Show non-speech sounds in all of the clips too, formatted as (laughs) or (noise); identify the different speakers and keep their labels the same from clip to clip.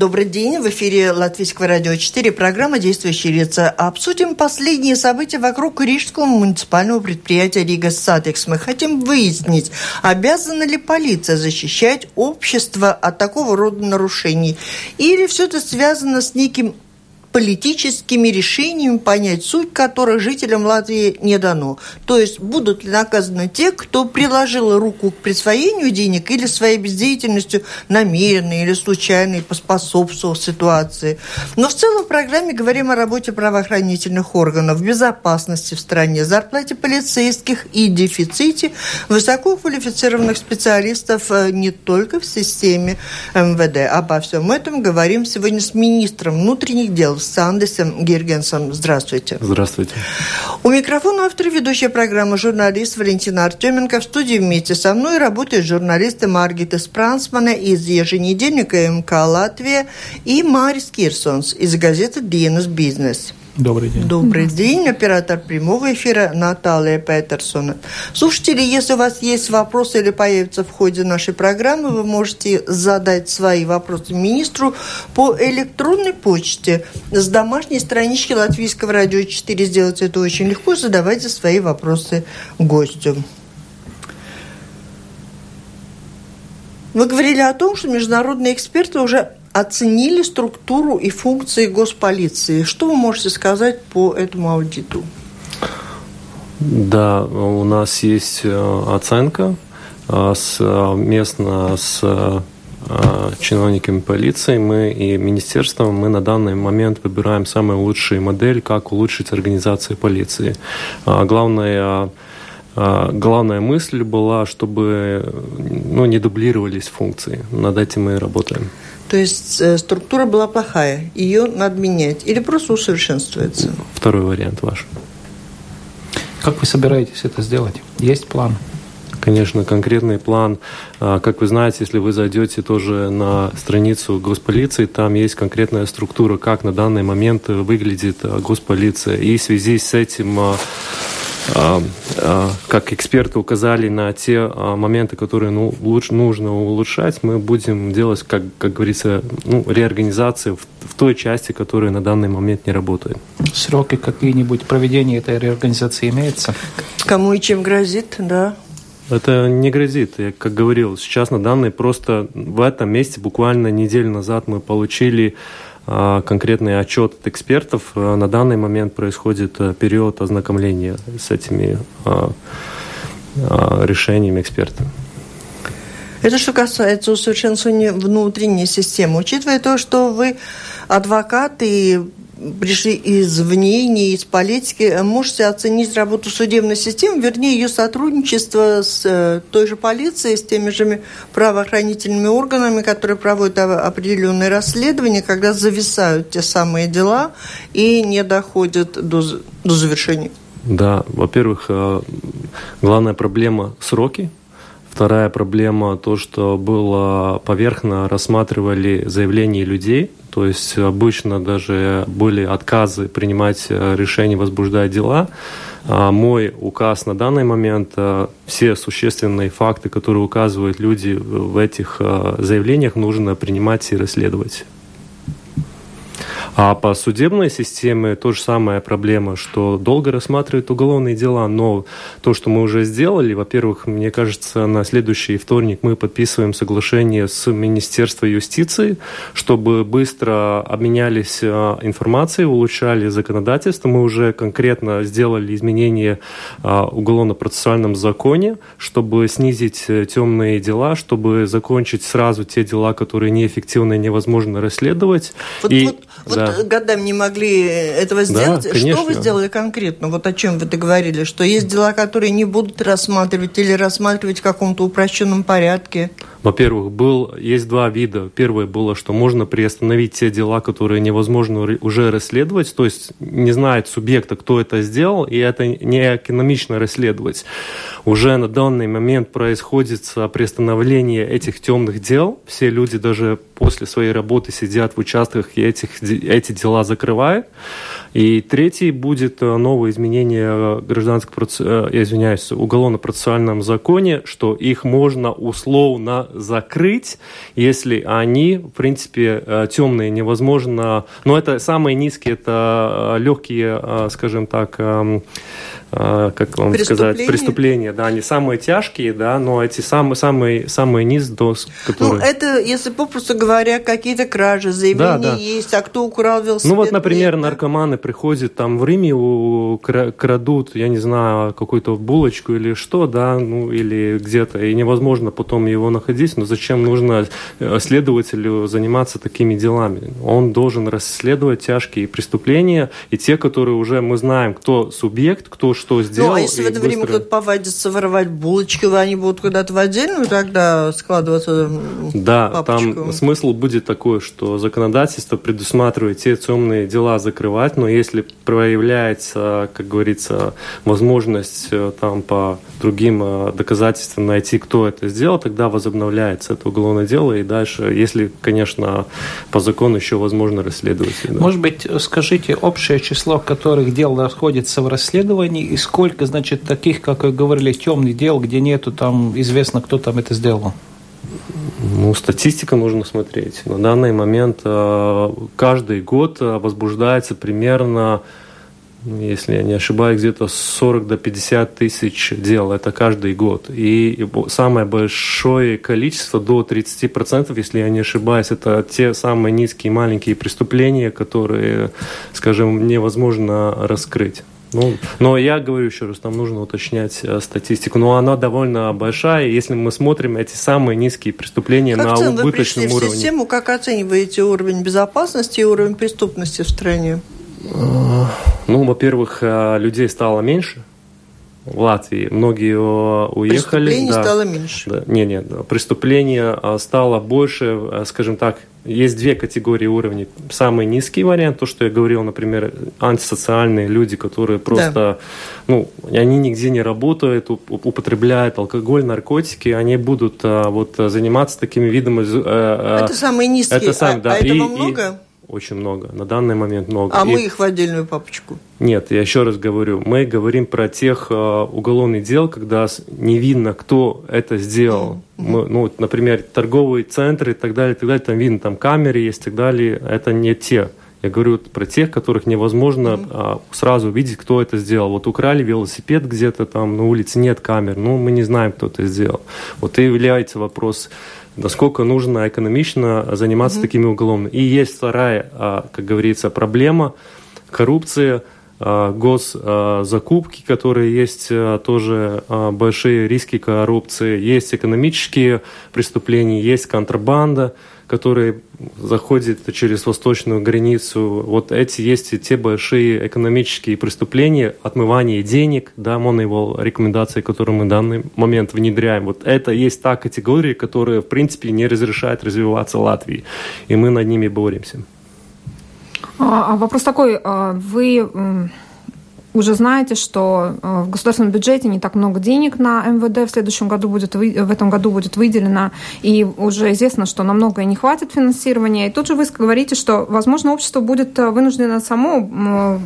Speaker 1: Добрый день. В эфире Латвийского радио 4. Программа «Действующие лица». Обсудим последние события вокруг рижского муниципального предприятия «Рига Сатекс». Мы хотим выяснить, обязана ли полиция защищать общество от такого рода нарушений. Или все это связано с неким политическими решениями, понять суть которых жителям Латвии не дано. То есть будут ли наказаны те, кто приложил руку к присвоению денег или своей бездеятельностью намеренно или случайно поспособствовал ситуации. Но в целом в программе говорим о работе правоохранительных органов, безопасности в стране, зарплате полицейских и дефиците высококвалифицированных специалистов э, не только в системе МВД. Обо всем этом говорим сегодня с министром внутренних дел с Андесом Гиргенсом. Здравствуйте.
Speaker 2: Здравствуйте.
Speaker 1: У микрофона автор ведущая программы журналист Валентина Артеменко. В студии вместе со мной работают журналисты Маргита Спрансмана из еженедельника МК «Латвия» и Марис Кирсонс из газеты «Dienas Бизнес».
Speaker 2: Добрый день.
Speaker 1: Добрый день. Оператор прямого эфира Наталья Петерсон. Слушатели, если у вас есть вопросы или появятся в ходе нашей программы, вы можете задать свои вопросы министру по электронной почте с домашней странички Латвийского радио 4. Сделать это очень легко. Задавайте свои вопросы гостю. Вы говорили о том, что международные эксперты уже оценили структуру и функции госполиции. Что вы можете сказать по этому аудиту?
Speaker 2: Да, у нас есть э, оценка э, совместно с э, чиновниками полиции, мы и министерством, мы на данный момент выбираем самую лучшую модель, как улучшить организацию полиции. Главное Главная мысль была, чтобы ну, не дублировались функции. Над этим мы работаем.
Speaker 1: То есть э, структура была плохая, ее надо менять или просто усовершенствуется?
Speaker 2: Второй вариант ваш.
Speaker 3: Как вы собираетесь это сделать? Есть план?
Speaker 2: Конечно, конкретный план. А, как вы знаете, если вы зайдете тоже на страницу госполиции, там есть конкретная структура, как на данный момент выглядит а, госполиция. И в связи с этим а, а, а, как эксперты указали на те а, моменты, которые ну, лучше, нужно улучшать, мы будем делать, как, как говорится, ну, реорганизацию в, в той части, которая на данный момент не работает.
Speaker 3: Сроки какие-нибудь проведения этой реорганизации имеются?
Speaker 1: Кому и чем грозит, да?
Speaker 2: Это не грозит. Я как говорил, сейчас на данный просто в этом месте буквально неделю назад мы получили а, конкретный отчет от экспертов. А, на данный момент происходит э, период ознакомления с этими а, решениями экспертов.
Speaker 1: Это что касается усовершенствования внутренней системы. Учитывая то, что вы адвокат и пришли извне, не из политики, можете оценить работу судебной системы, вернее, ее сотрудничество с э, той же полицией, с теми же правоохранительными органами, которые проводят определенные расследования, когда зависают те самые дела и не доходят до, до завершения?
Speaker 2: Да, во-первых, э, главная проблема – сроки, Вторая проблема то, что было поверхно рассматривали заявления людей, то есть обычно даже были отказы принимать э, решения, возбуждать дела. А мой указ на данный момент, э, все существенные факты, которые указывают люди в этих э, заявлениях, нужно принимать и расследовать. А по судебной системе то же самая проблема, что долго рассматривают уголовные дела, но то, что мы уже сделали, во-первых, мне кажется, на следующий вторник мы подписываем соглашение с Министерством юстиции, чтобы быстро обменялись а, информацией, улучшали законодательство. Мы уже конкретно сделали изменения а, уголовно-процессуальном законе, чтобы снизить э, темные дела, чтобы закончить сразу те дела, которые неэффективны и невозможно расследовать.
Speaker 1: Вот, и, вот, да. годами не могли этого сделать.
Speaker 2: Да, конечно.
Speaker 1: Что вы сделали конкретно? Вот о чем вы договорились? Что есть дела, которые не будут рассматривать или рассматривать в каком-то упрощенном порядке?
Speaker 2: Во-первых, был, есть два вида. Первое было, что можно приостановить те дела, которые невозможно уже расследовать, то есть не знает субъекта, кто это сделал, и это не экономично расследовать. Уже на данный момент происходит приостановление этих темных дел. Все люди даже после своей работы сидят в участках и этих, эти дела закрывают. И третий будет э, новое изменение э, гражданского, э, я извиняюсь, уголовно-процессуальном законе, что их можно условно закрыть, если они, в принципе, темные, невозможно... Но это самые низкие, это легкие, скажем так, эм, как вам сказать, преступления, да, они самые тяжкие, да, но эти самые, самые, самые низ до
Speaker 1: которые... Ну, это, если попросту говоря, какие-то кражи, заявления да, да. есть, а кто украл велосипед?
Speaker 2: Ну, вот, например, нет, наркоманы приходят там в Риме, крадут, я не знаю, какую-то булочку или что, да, ну, или где-то, и невозможно потом его находить, но зачем нужно э, следователю заниматься такими делами? Он должен расследовать тяжкие преступления, и те, которые уже мы знаем, кто субъект, кто что сделал. Ну,
Speaker 1: а если в это быстро... время кто-то повадится воровать булочки, они будут куда-то в отдельную тогда складываться
Speaker 2: Да, папочку. там смысл будет такой, что законодательство предусматривает те темные дела закрывать, но если проявляется, как говорится, возможность э, там по другим э, доказательствам найти, кто это сделал, тогда возобновляется это уголовное дело, и дальше, если, конечно, по закону еще возможно расследовать.
Speaker 3: Да. Может быть, скажите общее число которых дел расходится в расследовании, и сколько, значит, таких, как вы говорили, темных дел, где нету там известно, кто там это сделал?
Speaker 2: Ну, статистика нужно смотреть. На данный момент э, каждый год э, возбуждается примерно, ну, если я не ошибаюсь, где-то 40 до 50 тысяч дел. Это каждый год. И самое большое количество, до 30%, если я не ошибаюсь, это те самые низкие маленькие преступления, которые, скажем, невозможно раскрыть. Ну, но я говорю еще раз, нам нужно уточнять э, статистику. Но она довольно большая. Если мы смотрим эти самые низкие преступления как на убыточном вы уровне.
Speaker 1: В систему, как оцениваете уровень безопасности и уровень преступности в стране?
Speaker 2: Э, ну, во-первых, э, людей стало меньше в Латвии. Многие уехали.
Speaker 1: Преступлений да, стало меньше.
Speaker 2: Да, не, не, преступления стало больше, скажем так, есть две категории уровней. Самый низкий вариант, то, что я говорил, например, антисоциальные люди, которые просто, да. ну, они нигде не работают, употребляют алкоголь, наркотики, они будут а, вот заниматься такими видами.
Speaker 1: А, это самые низкие. Это сам, а, да. а этого и, много?
Speaker 2: И, очень много. На данный момент много.
Speaker 1: А и... мы их в отдельную папочку?
Speaker 2: Нет, я еще раз говорю. Мы говорим про тех э, уголовных дел, когда не видно, кто это сделал. Mm-hmm. Мы, ну, например, торговые центры и так далее, и так далее, там видно, там камеры есть и так далее. Это не те. Я говорю про тех, которых невозможно mm-hmm. а, сразу увидеть, кто это сделал. Вот украли велосипед где-то там на улице, нет камер, ну мы не знаем, кто это сделал. Вот и является вопрос насколько нужно экономично заниматься mm-hmm. такими уголовными. И есть вторая, а, как говорится, проблема коррупция, а, госзакупки, которые есть а, тоже большие риски коррупции, есть экономические преступления, есть контрабанда которые заходят через восточную границу. Вот эти есть и те большие экономические преступления, отмывание денег, да, Moneyball рекомендации, которые мы в данный момент внедряем. Вот это есть та категория, которая, в принципе, не разрешает развиваться Латвии. И мы над ними боремся.
Speaker 4: А, а вопрос такой. А, вы уже знаете, что э, в государственном бюджете не так много денег на МВД в следующем году будет, в этом году будет выделено, и уже известно, что на многое не хватит финансирования. И тут же вы говорите, что, возможно, общество будет э, вынуждено само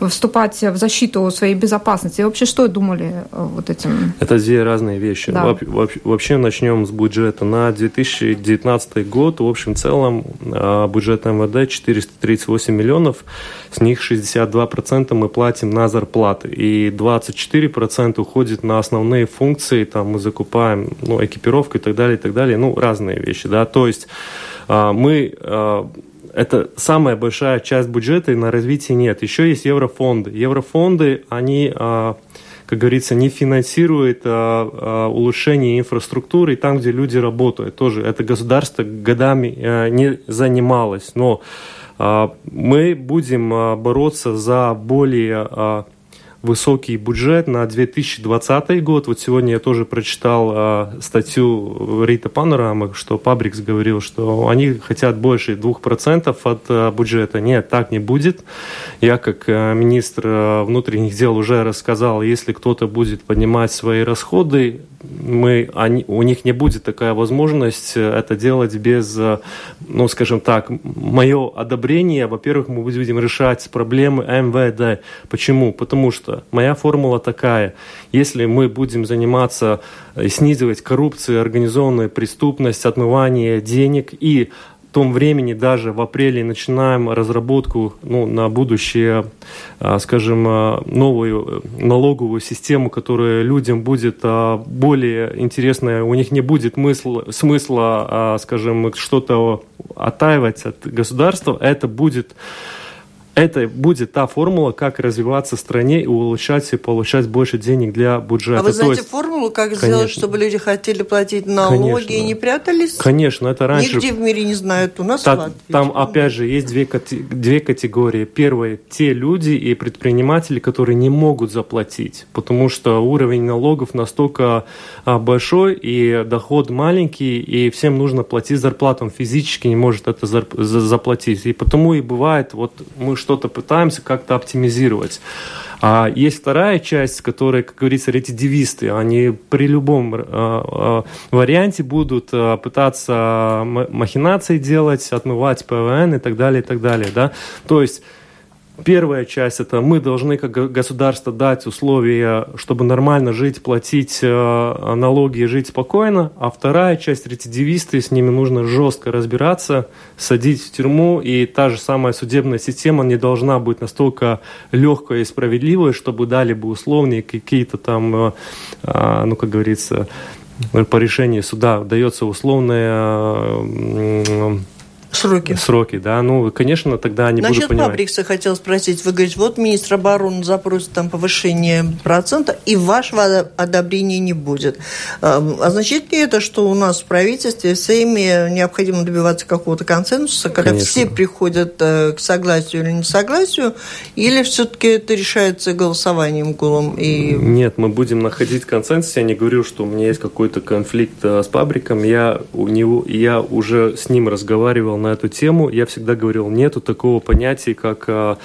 Speaker 4: вступать в защиту своей безопасности. И вообще, что думали э, вот этим?
Speaker 2: Это две разные вещи. Да. Вообще начнем с бюджета. На 2019 год в общем целом бюджет МВД 438 миллионов, с них 62% мы платим на зарплаты, и 24% уходит на основные функции, там мы закупаем ну, экипировку и так далее, и так далее, ну, разные вещи, да, то есть а, мы а, это самая большая часть бюджета, и на развитие нет. Еще есть еврофонды. Еврофонды, они, а, как говорится, не финансируют улучшение инфраструктуры там, где люди работают. Тоже это государство годами не занималось. Но мы будем бороться за более высокий бюджет на 2020 год. Вот сегодня я тоже прочитал э, статью Рита Панорама, что Пабрикс говорил, что они хотят больше 2% от э, бюджета. Нет, так не будет. Я как э, министр э, внутренних дел уже рассказал, если кто-то будет поднимать свои расходы, мы, они, у них не будет такая возможность э, это делать без, э, ну, скажем так, мое одобрение. Во-первых, мы будем решать проблемы МВД. Почему? Потому что моя формула такая. Если мы будем заниматься и снизивать коррупцию, организованную преступность, отмывание денег и том времени даже в апреле начинаем разработку ну, на будущее, а, скажем, а, новую э, налоговую систему, которая людям будет более интересная. У них не будет смысла, смысла скажем, что-то оттаивать от государства. Это будет это будет та формула, как развиваться в стране и улучшать и получать больше денег для бюджета.
Speaker 1: А вы знаете есть, формулу, как конечно, сделать, чтобы люди хотели платить налоги конечно, и не прятались?
Speaker 2: Конечно, это раньше...
Speaker 1: Нигде в мире не знают, у нас
Speaker 2: Та, Латвии, Там, опять же, есть две, две категории. Первое, те люди и предприниматели, которые не могут заплатить, потому что уровень налогов настолько а, большой и доход маленький, и всем нужно платить зарплату. Он физически не может это заплатить. И потому и бывает, вот мы что-то пытаемся как-то оптимизировать. А есть вторая часть, которая, как говорится, ретидивисты. Они при любом э, э, варианте будут э, пытаться махинации делать, отмывать ПВН и так далее, и так далее. Да? То есть Первая часть – это мы должны как государство дать условия, чтобы нормально жить, платить э, налоги и жить спокойно. А вторая часть – рецидивисты, с ними нужно жестко разбираться, садить в тюрьму. И та же самая судебная система не должна быть настолько легкой и справедливой, чтобы дали бы условные какие-то там, э, э, ну, как говорится, по решению суда дается условная
Speaker 1: Сроки.
Speaker 2: Сроки, да. Ну, конечно, тогда они
Speaker 1: Насчет
Speaker 2: будут понимать.
Speaker 1: Фабрикса хотел спросить. Вы говорите, вот министр обороны запросит там повышение процента, и вашего одобрения не будет. Означает ли это, что у нас в правительстве, в Сейме необходимо добиваться какого-то консенсуса, когда конечно. все приходят э, к согласию или несогласию, или все-таки это решается голосованием гулом? И...
Speaker 2: Нет, мы будем находить консенсус. Я не говорю, что у меня есть какой-то конфликт э, с Фабриком. Я, у него, я уже с ним разговаривал на эту тему, я всегда говорил, нету такого понятия, как а,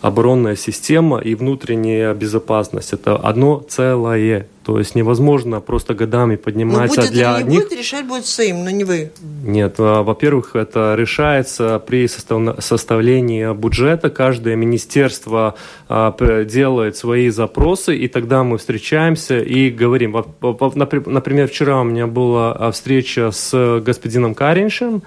Speaker 2: оборонная система и внутренняя безопасность. Это одно целое. То есть невозможно просто годами подниматься
Speaker 1: но будет
Speaker 2: для
Speaker 1: или не
Speaker 2: них.
Speaker 1: будет, решать будет Сейм, но не вы.
Speaker 2: Нет, а, во-первых, это решается при составлении бюджета. Каждое министерство а, делает свои запросы, и тогда мы встречаемся и говорим. Например, вчера у меня была а, встреча с господином Кариншем.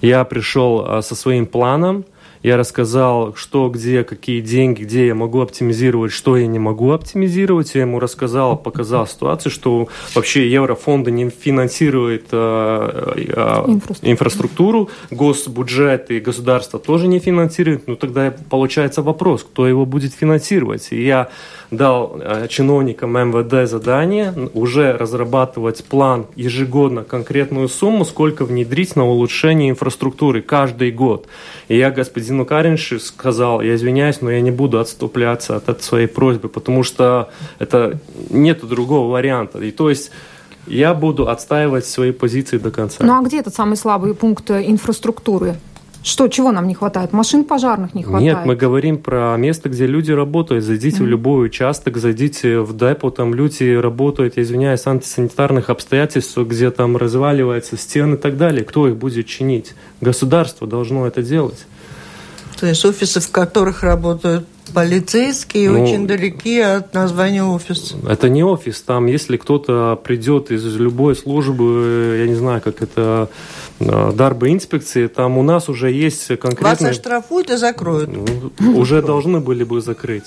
Speaker 2: Я пришел со своим планом, я рассказал, что, где, какие деньги, где я могу оптимизировать, что я не могу оптимизировать. Я ему рассказал, показал ситуацию, что вообще еврофонды не финансируют э, э, инфраструктуру. инфраструктуру, госбюджет и государство тоже не финансируют. Ну тогда получается вопрос, кто его будет финансировать. И я дал э, чиновникам МВД задание уже разрабатывать план ежегодно, конкретную сумму, сколько внедрить на улучшение инфраструктуры каждый год. И я господину Каринши сказал, я извиняюсь, но я не буду отступляться от, от своей просьбы, потому что это нет другого варианта. И то есть я буду отстаивать свои позиции до конца.
Speaker 4: Ну а где этот самый слабый пункт инфраструктуры? Что, чего нам не хватает? Машин пожарных не хватает?
Speaker 2: Нет, мы говорим про место, где люди работают. Зайдите mm-hmm. в любой участок, зайдите в депо, там люди работают, я извиняюсь, антисанитарных обстоятельств, где там разваливаются стены и так далее. Кто их будет чинить? Государство должно это делать.
Speaker 1: То есть офисы, в которых работают полицейские, ну, очень далеки от названия офис.
Speaker 2: Это не офис. Там, если кто-то придет из любой службы, я не знаю, как это Э, Дарбы инспекции, там у нас уже есть конкретные...
Speaker 1: Вас оштрафуют и закроют.
Speaker 2: Ну, уже должны были бы закрыть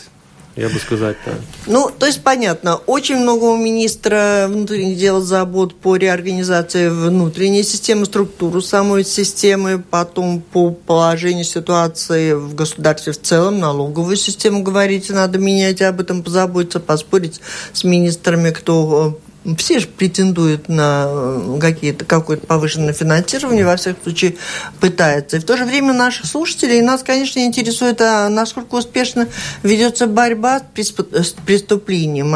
Speaker 2: я бы сказать так.
Speaker 1: Ну, то есть понятно, очень много у министра внутренних дел забот по реорганизации внутренней системы, структуру самой системы, потом по положению ситуации в государстве в целом, налоговую систему, говорите, надо менять, об этом позаботиться, поспорить с министрами, кто все же претендуют на э, какие-то, какое-то повышенное финансирование, во всяком случае пытаются. И в то же время наши слушатели, и нас, конечно, интересует, а насколько успешно ведется борьба с преступлением,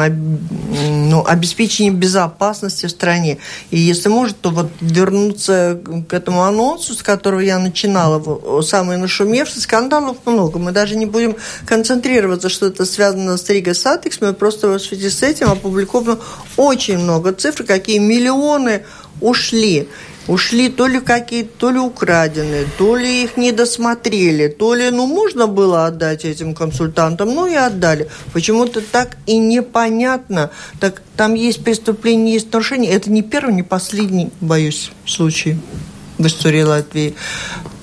Speaker 1: ну, обеспечением безопасности в стране. И если может, то вот вернуться к этому анонсу, с которого я начинала, самый нашумевший, скандалов много. Мы даже не будем концентрироваться, что это связано с Рига Сатекс, мы просто в связи с этим опубликовано очень много цифр, какие миллионы ушли. Ушли то ли какие-то, то ли украденные, то ли их не досмотрели, то ли, ну, можно было отдать этим консультантам, ну и отдали. Почему-то так и непонятно. Так там есть преступление, есть нарушение. Это не первый, не последний, боюсь, случай в истории Латвии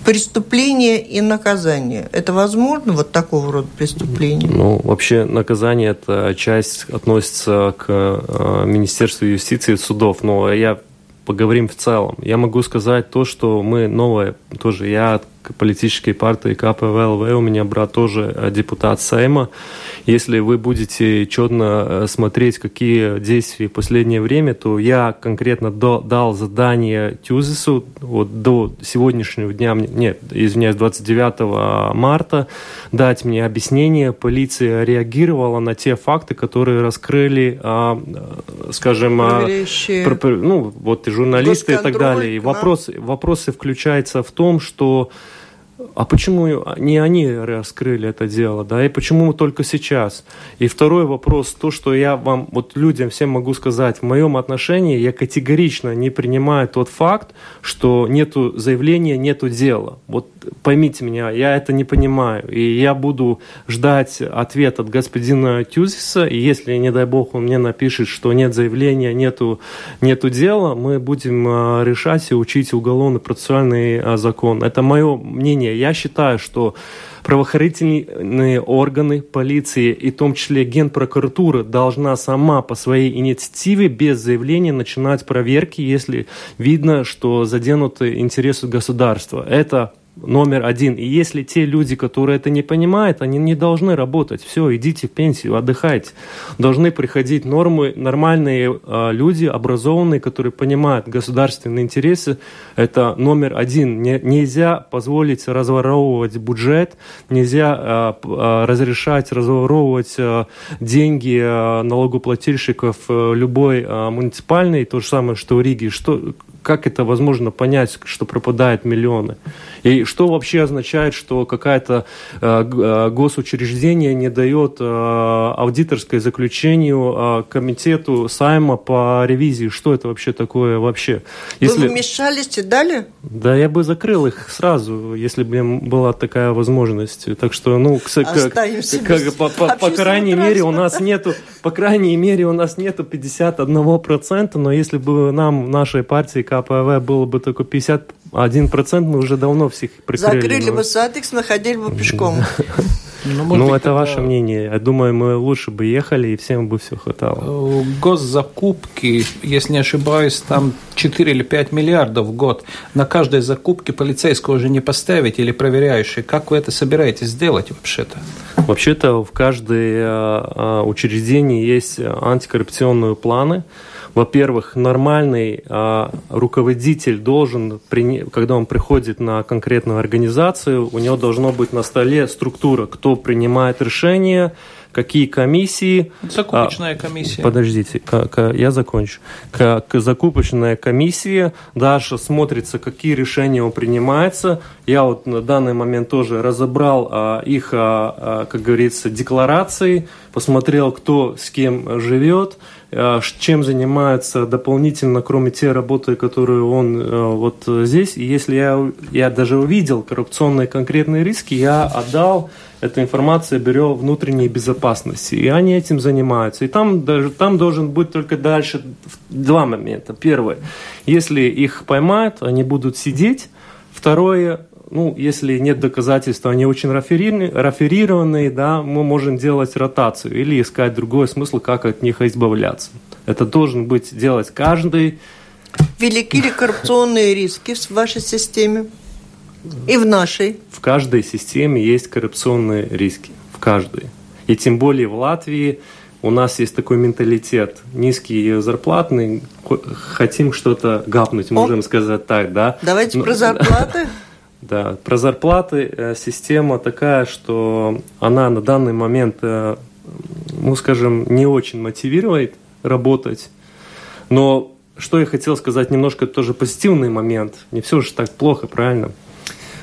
Speaker 1: преступление и наказание. Это возможно, вот такого рода преступление?
Speaker 2: Ну, вообще наказание – это часть относится к э, Министерству юстиции и судов. Но я поговорим в целом. Я могу сказать то, что мы новое, тоже я политической партии КПВЛВ, у меня брат тоже э, депутат Сейма. Если вы будете четно э, смотреть, какие действия в последнее время, то я конкретно до, дал задание Тюзису вот до сегодняшнего дня, нет, извиняюсь, 29 марта, дать мне объяснение. Полиция реагировала на те факты, которые раскрыли, э, скажем, а, про, ну, вот и журналисты и так далее. И вопрос, вопросы включаются в том, что а почему не они раскрыли это дело, да, и почему только сейчас? И второй вопрос, то, что я вам, вот людям всем могу сказать, в моем отношении я категорично не принимаю тот факт, что нету заявления, нету дела. Вот поймите меня, я это не понимаю, и я буду ждать ответ от господина Тюзиса, и если, не дай бог, он мне напишет, что нет заявления, нету, нету дела, мы будем а, решать и учить уголовно-процессуальный а, закон. Это мое мнение. Я считаю, что правоохранительные органы, полиции и в том числе Генпрокуратура должна сама по своей инициативе без заявления начинать проверки, если видно, что заденуты интересы государства. Это номер один. И если те люди, которые это не понимают, они не должны работать. Все, идите в пенсию, отдыхайте. Должны приходить нормы, нормальные э, люди, образованные, которые понимают государственные интересы. Это номер один. Не, нельзя позволить разворовывать бюджет, нельзя э, разрешать разворовывать э, деньги э, налогоплательщиков э, любой э, муниципальной, то же самое, что в Риге. Что, как это возможно понять, что пропадают миллионы? И что вообще означает, что какая-то э, э госучреждение не дает э, аудиторское заключению э, комитету Сайма по ревизии? Что это вообще такое вообще?
Speaker 1: Если... Вы вмешались и дали?
Speaker 2: Да, я бы закрыл их сразу, если бы была такая возможность. Так что, ну, к, как, по, по, по крайней мере, у нас нету, по крайней мере, у нас нету 51%, но если бы нам, в нашей партии КПВ, было бы только 50 один процент мы уже давно всех прикрыли.
Speaker 1: Закрыли но... бы Сатекс, находили бы пешком.
Speaker 2: Ну, ну быть, это ваше мнение. Я думаю, мы лучше бы ехали, и всем бы все хватало.
Speaker 3: Э, госзакупки, если не ошибаюсь, там 4 или 5 миллиардов в год. На каждой закупке полицейского уже не поставить или проверяющий. Как вы это собираетесь сделать вообще-то?
Speaker 2: Вообще-то в каждой э, э, учреждении есть антикоррупционные планы во-первых, нормальный а, руководитель должен, когда он приходит на конкретную организацию, у него должно быть на столе структура, кто принимает решения, какие комиссии.
Speaker 3: Закупочная а, комиссия.
Speaker 2: Подождите, я закончу. Как закупочная комиссия, дальше смотрится, какие решения он принимается. Я вот на данный момент тоже разобрал а, их, а, как говорится, декларации, посмотрел, кто с кем живет, чем занимается дополнительно, кроме те работы, которые он а, вот здесь. И если я, я даже увидел коррупционные конкретные риски, я отдал эта информация берет внутренней безопасности, и они этим занимаются. И там, даже, там должен быть только дальше два момента. Первое, если их поймают, они будут сидеть. Второе, ну, если нет доказательств, они очень раферированные, да, мы можем делать ротацию или искать другой смысл, как от них избавляться. Это должен быть делать каждый.
Speaker 1: Велики ли коррупционные риски в вашей системе? И в нашей.
Speaker 2: В каждой системе есть коррупционные риски. В каждой. И тем более в Латвии у нас есть такой менталитет. Низкие зарплатные, хотим что-то гапнуть, можем О, сказать так, да?
Speaker 1: Давайте ну, про зарплаты. (laughs)
Speaker 2: Да, про зарплаты э, система такая, что она на данный момент, э, ну, скажем, не очень мотивирует работать. Но что я хотел сказать, немножко тоже позитивный момент. Не все же так плохо, правильно?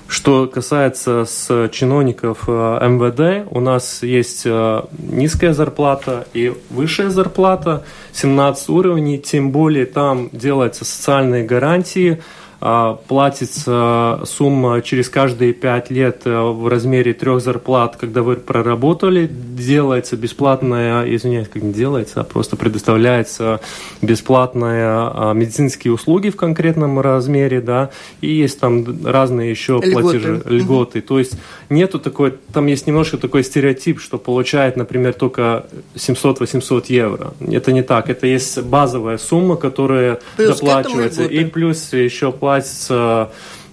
Speaker 2: Что касается с чиновников э, МВД, у нас есть э, низкая зарплата и высшая зарплата, 17 уровней, тем более там делаются социальные гарантии, платится сумма через каждые пять лет э, в размере трех зарплат, когда вы проработали, делается бесплатная, извиняюсь, как не делается, а просто предоставляется бесплатная а, медицинские услуги в конкретном размере, да, и есть там разные еще льготы. платежи, льготы. Угу. То есть нету такой, там есть немножко такой стереотип, что получает, например, только 700-800 евро. Это не так, это есть базовая сумма, которая плюс доплачивается, и плюс еще платится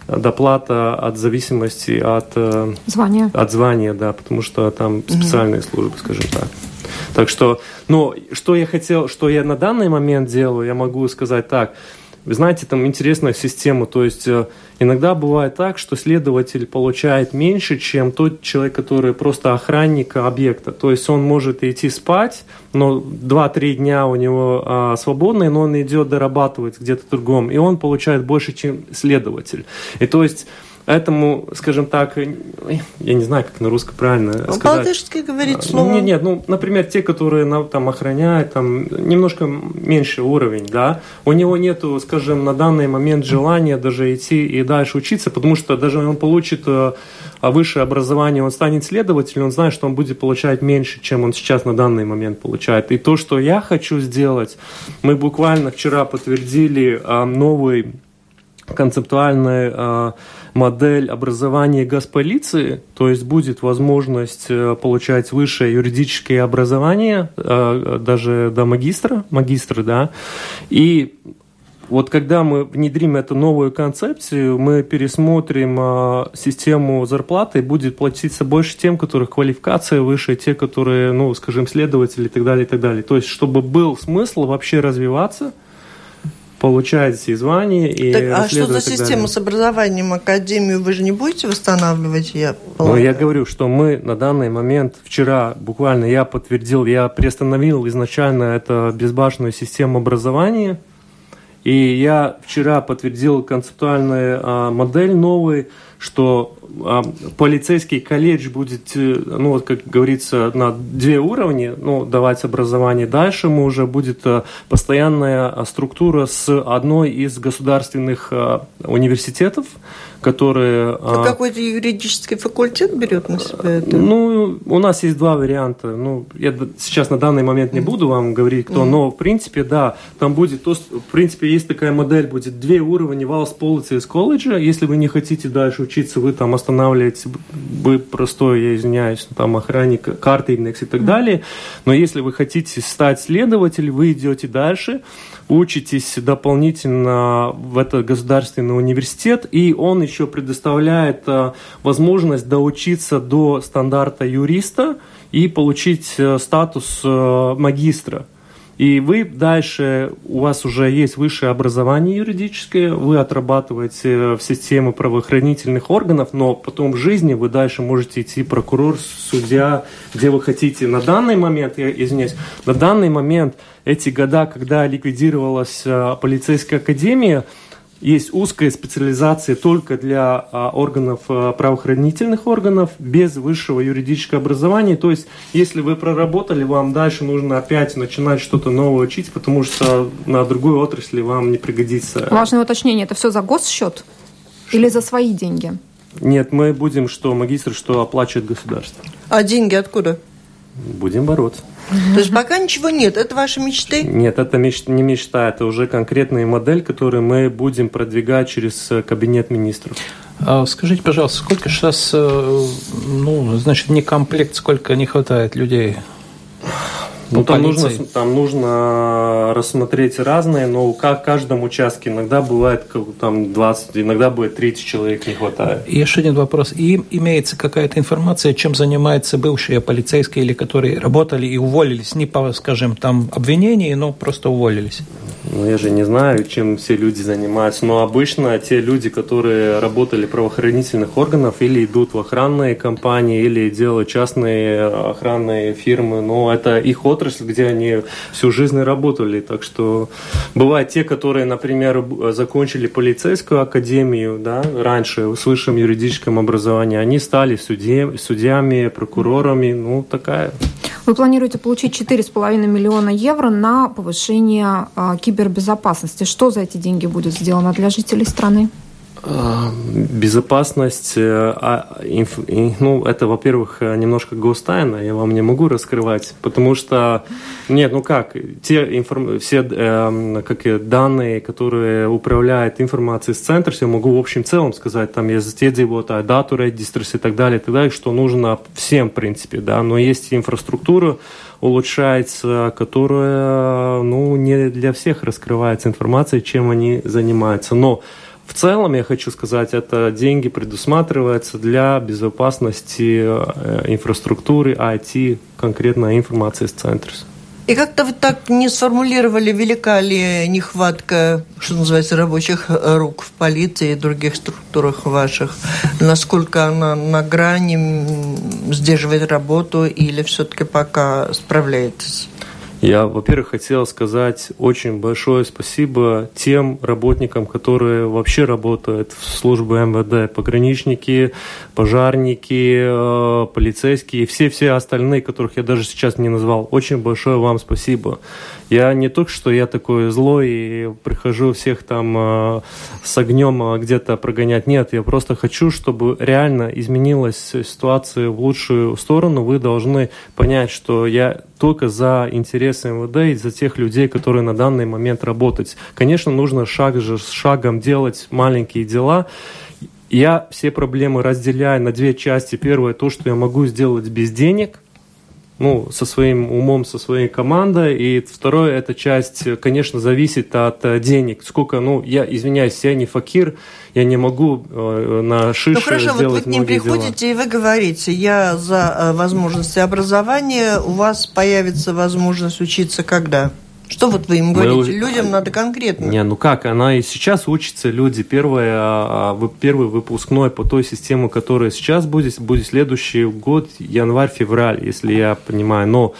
Speaker 2: доплата от зависимости от
Speaker 4: э, звания.
Speaker 2: От звания, да, потому что там специальные угу. службы, скажем так. Так что, ну, что я хотел, что я на данный момент делаю, я могу сказать так. Вы знаете, там интересная система, то есть э, иногда бывает так, что следователь получает меньше, чем тот человек, который просто охранник объекта. То есть он может идти спать, но 2-3 дня у него а, свободные, но он идет дорабатывать где-то другом, и он получает больше, чем следователь. И то есть Этому, скажем так, я не знаю, как на русском правильно
Speaker 1: ну, сказать. По-латышски говорить а, слово.
Speaker 2: Нет, нет, ну, например, те, которые там охраняют, там немножко меньше уровень, да, у него нету, скажем, на данный момент желания даже идти и дальше учиться, потому что даже он получит э, высшее образование, он станет следователем, он знает, что он будет получать меньше, чем он сейчас на данный момент получает. И то, что я хочу сделать, мы буквально вчера подтвердили э, новый концептуальный э, модель образования госполиции, то есть будет возможность э, получать высшее юридическое образование, э, даже до магистра, магистра, да, и вот когда мы внедрим эту новую концепцию, мы пересмотрим э, систему зарплаты, будет платиться больше тем, у которых квалификация выше, те, которые, ну, скажем, следователи и так далее, и так далее. То есть, чтобы был смысл вообще развиваться – получаете звание и
Speaker 1: так, А что за система с образованием? Академию вы же не будете восстанавливать, я
Speaker 2: полагаю? Ну, я говорю, что мы на данный момент, вчера буквально я подтвердил, я приостановил изначально это безбашенную систему образования, и я вчера подтвердил концептуальную а, модель новую, что полицейский колледж будет, э, ну, вот, как говорится, на две уровни, ну, давать образование. Дальше мы уже будет а, постоянная а, структура с одной из государственных а, университетов, которые...
Speaker 1: А какой-то юридический факультет берет на себя это?
Speaker 2: Ну, у нас есть два варианта. Ну, я сейчас на данный момент не буду вам говорить, кто, mm-hmm. но, в принципе, да, там будет, то, в принципе, есть такая модель, будет две уровня Валс Полиции из колледжа. Если вы не хотите дальше учиться, вы там останавливаете, вы простой, я извиняюсь, там охранник, карты индекс и так mm-hmm. далее. Но если вы хотите стать следователем, вы идете дальше, учитесь дополнительно в этот государственный университет, и он еще предоставляет э, возможность доучиться до стандарта юриста и получить э, статус э, магистра. И вы дальше, у вас уже есть высшее образование юридическое, вы отрабатываете в систему правоохранительных органов, но потом в жизни вы дальше можете идти прокурор, судья, где вы хотите. На данный момент, я извиняюсь, на данный момент эти года, когда ликвидировалась э, полицейская академия, есть узкая специализация только для а, органов, а, правоохранительных органов, без высшего юридического образования. То есть, если вы проработали, вам дальше нужно опять начинать что-то новое учить, потому что на другой отрасли вам не пригодится.
Speaker 4: Важное уточнение, это все за госсчет или за свои деньги?
Speaker 2: Нет, мы будем, что магистр, что оплачивает государство.
Speaker 1: А деньги откуда?
Speaker 2: Будем бороться.
Speaker 1: То есть пока ничего нет, это ваши мечты?
Speaker 2: Нет, это меч... не мечта, это уже конкретная модель, которую мы будем продвигать через э, кабинет министров.
Speaker 3: А скажите, пожалуйста, сколько сейчас, э, ну, значит, не комплект, сколько не хватает людей?
Speaker 2: Ну, там нужно, там нужно рассмотреть разные, но как в каждом участке иногда бывает там 20, иногда будет 30 человек не хватает.
Speaker 3: И еще один вопрос. И имеется какая-то информация, чем занимаются бывшие полицейские или которые работали и уволились, не по, скажем, там обвинении, но просто уволились?
Speaker 2: Ну, я же не знаю, чем все люди занимаются, но обычно те люди, которые работали в правоохранительных органах или идут в охранные компании, или делают частные охранные фирмы, но это их отрасль, где они всю жизнь работали. Так что бывают те, которые, например, закончили полицейскую академию да, раньше с высшим юридическим образованием, они стали судья, судьями, прокурорами, ну такая
Speaker 4: вы планируете получить 4,5 миллиона евро на повышение а, кибербезопасности. Что за эти деньги будет сделано для жителей страны?
Speaker 2: Безопасность, э, а, ну, это, во-первых, немножко гостайна, я вам не могу раскрывать, потому что, нет, ну как, те информ... все э, как данные, которые управляют информацией с центра, я могу в общем целом сказать, там есть те вот дату регистрс и так далее, и так далее, что нужно всем, в принципе, да, но есть инфраструктура, улучшается, которая, ну, не для всех раскрывается информация, чем они занимаются, но в целом, я хочу сказать, это деньги предусматриваются для безопасности э, инфраструктуры IT, конкретно информации с центра.
Speaker 1: И как-то вы так не сформулировали, велика ли нехватка, что называется, рабочих рук в полиции и других структурах ваших? Насколько она на грани сдерживает работу или все-таки пока справляетесь?
Speaker 2: Я, во-первых, хотел сказать очень большое спасибо тем работникам, которые вообще работают в службе МВД, пограничники, пожарники, э, полицейские и все-все остальные, которых я даже сейчас не назвал. Очень большое вам спасибо. Я не только, что я такой злой и прихожу всех там э, с огнем э, где-то прогонять. Нет, я просто хочу, чтобы реально изменилась ситуация в лучшую сторону. Вы должны понять, что я только за интересы МВД и за тех людей, которые на данный момент работают. Конечно, нужно шаг с шагом делать маленькие дела. Я все проблемы разделяю на две части. Первое, то, что я могу сделать без денег, ну, со своим умом, со своей командой. И второе, эта часть, конечно, зависит от э, денег. Сколько, ну, я извиняюсь, я не факир, я не могу э, на шише ну, хорошо, сделать вот
Speaker 1: вы к ним приходите
Speaker 2: дела.
Speaker 1: и вы говорите, я за э, возможности образования, у вас появится возможность учиться когда? Что вот вы им говорите? Мы... Людям надо конкретно.
Speaker 2: Не, ну как, она и сейчас учится, люди. Первое, а, а, первый выпускной по той системе, которая сейчас будет, будет следующий год, январь-февраль, если я понимаю. Но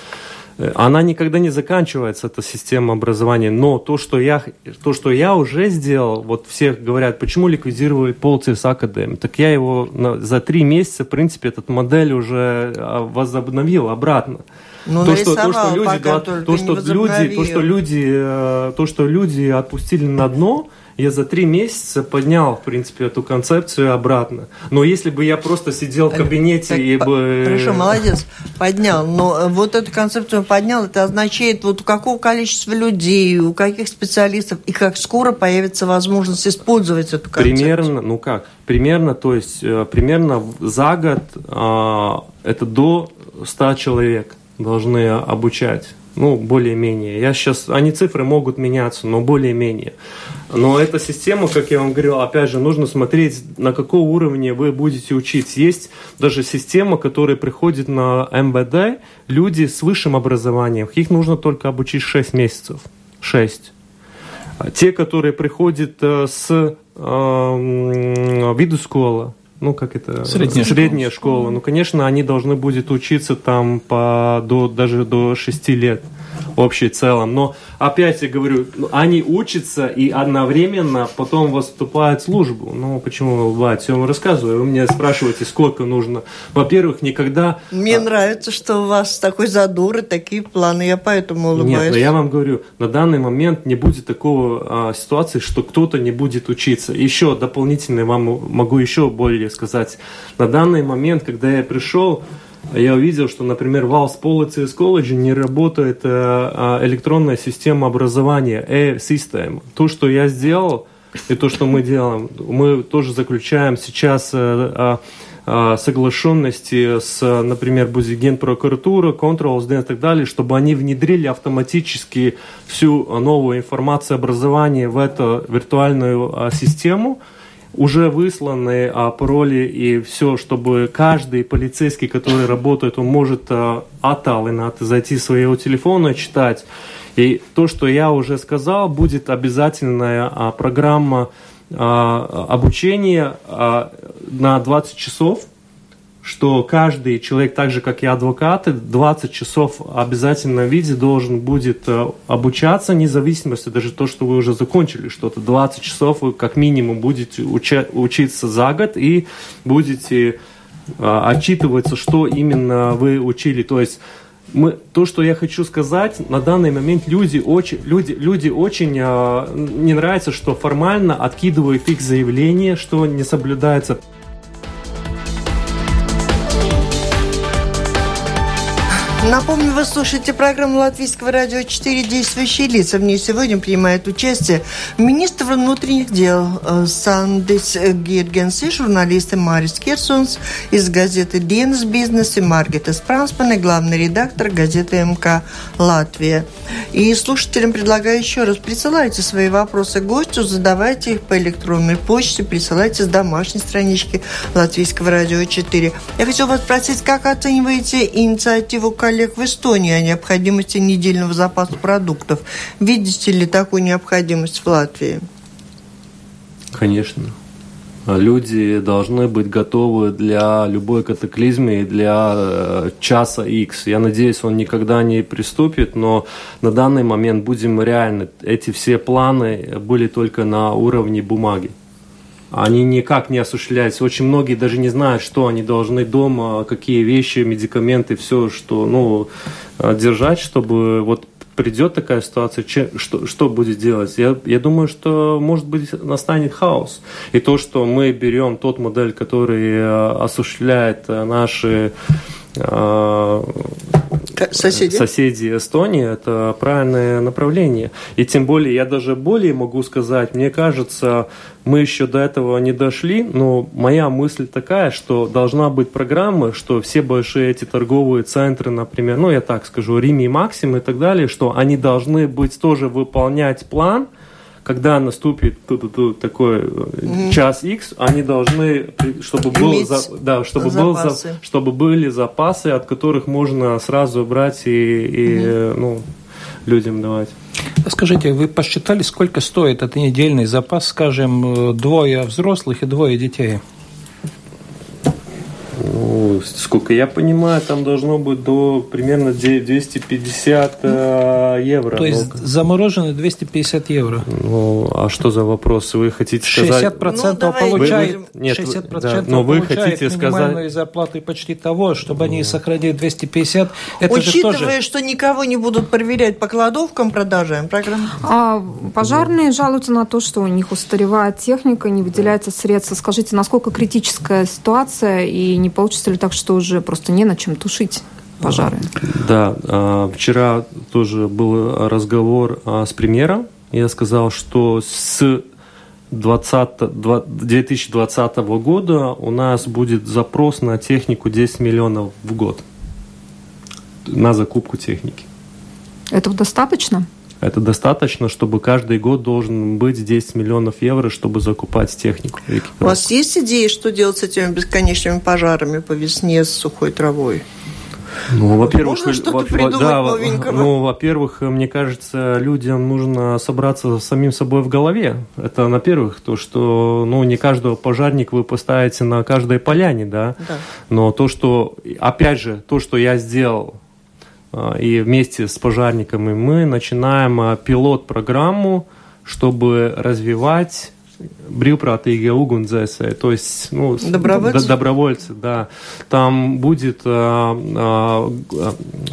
Speaker 2: она никогда не заканчивается, эта система образования. Но то, что я, то, что я уже сделал, вот всех говорят, почему ликвидировали полцес академии, так я его на, за три месяца, в принципе, этот модель уже а, возобновил обратно.
Speaker 1: Ну, то, что, то, что люди,
Speaker 2: да, то, что люди, то, что люди, э, то, что люди отпустили на дно, я за три месяца поднял, в принципе, эту концепцию обратно. Но если бы я просто сидел в кабинете так, и бы...
Speaker 1: Хорошо, молодец, поднял. Но вот эту концепцию поднял, это означает, вот у какого количества людей, у каких специалистов, и как скоро появится возможность использовать эту концепцию?
Speaker 2: Примерно, ну как, примерно, то есть, э, примерно за год а, это до 100 человек должны обучать. Ну, более-менее. Я сейчас, они цифры могут меняться, но более-менее. Но эта система, как я вам говорил, опять же, нужно смотреть, на каком уровне вы будете учиться. Есть даже система, которая приходит на МВД, люди с высшим образованием. Их нужно только обучить 6 месяцев. 6. А те, которые приходят э, с э, виду школы, ну, как это,
Speaker 3: средняя,
Speaker 2: средняя школа. школа. Ну, конечно, они должны будут учиться там по, до, даже до 6 лет общей целом. Но опять я говорю, ну, они учатся и одновременно потом выступают в службу. Ну, почему вы улыбаетесь? Я вам рассказываю. Вы меня спрашиваете, сколько нужно. Во-первых, никогда...
Speaker 1: Мне а... нравится, что у вас такой задор и такие планы. Я поэтому улыбаюсь.
Speaker 2: Нет, но я вам говорю, на данный момент не будет такого а, ситуации, что кто-то не будет учиться. Еще дополнительно вам могу еще более сказать. На данный момент, когда я пришел, я увидел, что, например, в Алс Policies College не работает э, а, электронная система образования, e-system. То, что я сделал, и то, что мы делаем, мы тоже заключаем сейчас э, а, соглашенности с, например, Бузиген прокуратура, Controls и так далее, чтобы они внедрили автоматически всю новую информацию образования в эту виртуальную систему, уже высланы а, пароли и все, чтобы каждый полицейский, который работает, он может а, отталинать, зайти своего телефона, читать. И то, что я уже сказал, будет обязательная а, программа а, обучения а, на 20 часов – что каждый человек, так же как и адвокаты, 20 часов в обязательном виде должен будет э, обучаться, независимости, даже то, что вы уже закончили что-то. 20 часов вы как минимум будете уча- учиться за год и будете э, отчитываться, что именно вы учили. То есть мы, то, что я хочу сказать, на данный момент люди очень, люди, люди очень э, не нравится, что формально откидывают их заявление, что не соблюдается
Speaker 1: Напомню, вы слушаете программу Латвийского радио 4 «Действующие лица». В ней сегодня принимает участие министр внутренних дел э, Сандис Гиргенс и журналисты Марис Кирсунс из газеты «Dienas Бизнес» и Маргита Спрансман и главный редактор газеты МК «Латвия». И слушателям предлагаю еще раз, присылайте свои вопросы гостю, задавайте их по электронной почте, присылайте с домашней странички Латвийского радио 4. Я хочу вас спросить, как оцениваете инициативу коллег коллег в Эстонии о необходимости недельного запаса продуктов. Видите ли такую необходимость в Латвии?
Speaker 2: Конечно. Люди должны быть готовы для любой катаклизмы и для э, часа X. Я надеюсь, он никогда не приступит, но на данный момент будем реальны. Эти все планы были только на уровне бумаги они никак не осуществляются. Очень многие даже не знают, что они должны дома, какие вещи, медикаменты, все, что, ну, э, держать, чтобы вот придет такая ситуация, че, что, что будет делать? Я, я думаю, что, может быть, настанет хаос. И то, что мы берем тот модель, который э, осуществляет э, наши
Speaker 1: соседи.
Speaker 2: соседи Эстонии, это правильное направление. И тем более, я даже более могу сказать, мне кажется, мы еще до этого не дошли, но моя мысль такая, что должна быть программа, что все большие эти торговые центры, например, ну я так скажу, Рими и Максим и так далее, что они должны быть тоже выполнять план – когда наступит такой mm-hmm. час X, они должны, чтобы был, за, да, чтобы был, за, чтобы были запасы, от которых можно сразу брать и, и mm-hmm. ну, людям давать.
Speaker 3: Скажите, вы посчитали, сколько стоит этот недельный запас, скажем, э, двое взрослых и двое детей?
Speaker 2: Ну, сколько я понимаю, там должно быть до примерно 250 евро.
Speaker 3: То есть ну, замороженные 250 евро.
Speaker 2: Ну, а что за вопрос? Вы хотите сказать...
Speaker 3: 60% ну, получает, вы, нет, 60% да,
Speaker 2: но вы хотите сказать...
Speaker 3: зарплаты почти того, чтобы они сохранили 250.
Speaker 1: Это Учитывая, тоже... что никого не будут проверять по кладовкам, продолжаем программу.
Speaker 4: А, пожарные жалуются на то, что у них устаревает техника, не выделяется средства. Скажите, насколько критическая ситуация и не получится ли так, что уже просто не на чем тушить? Пожары.
Speaker 2: Да, а, вчера тоже был разговор а, с премьером. Я сказал, что с 20, 2020 года у нас будет запрос на технику 10 миллионов в год на закупку техники.
Speaker 4: Этого достаточно?
Speaker 2: Это достаточно, чтобы каждый год должен быть 10 миллионов евро, чтобы закупать технику.
Speaker 1: У вас есть идеи, что делать с этими бесконечными пожарами по весне с сухой травой?
Speaker 2: Ну, во-первых,
Speaker 1: Можно что-то придумать да, новенького?
Speaker 2: Ну, во-первых, мне кажется, людям нужно собраться с самим собой в голове. Это, на первых, то, что, ну, не каждого пожарника вы поставите на каждой поляне, да? да. Но то, что, опять же, то, что я сделал а, и вместе с пожарниками мы начинаем а, пилот-программу, чтобы развивать брīvprātīgie угунdzēsēji, то есть ну,
Speaker 1: добровольцы.
Speaker 2: добровольцы, да. Там будет а,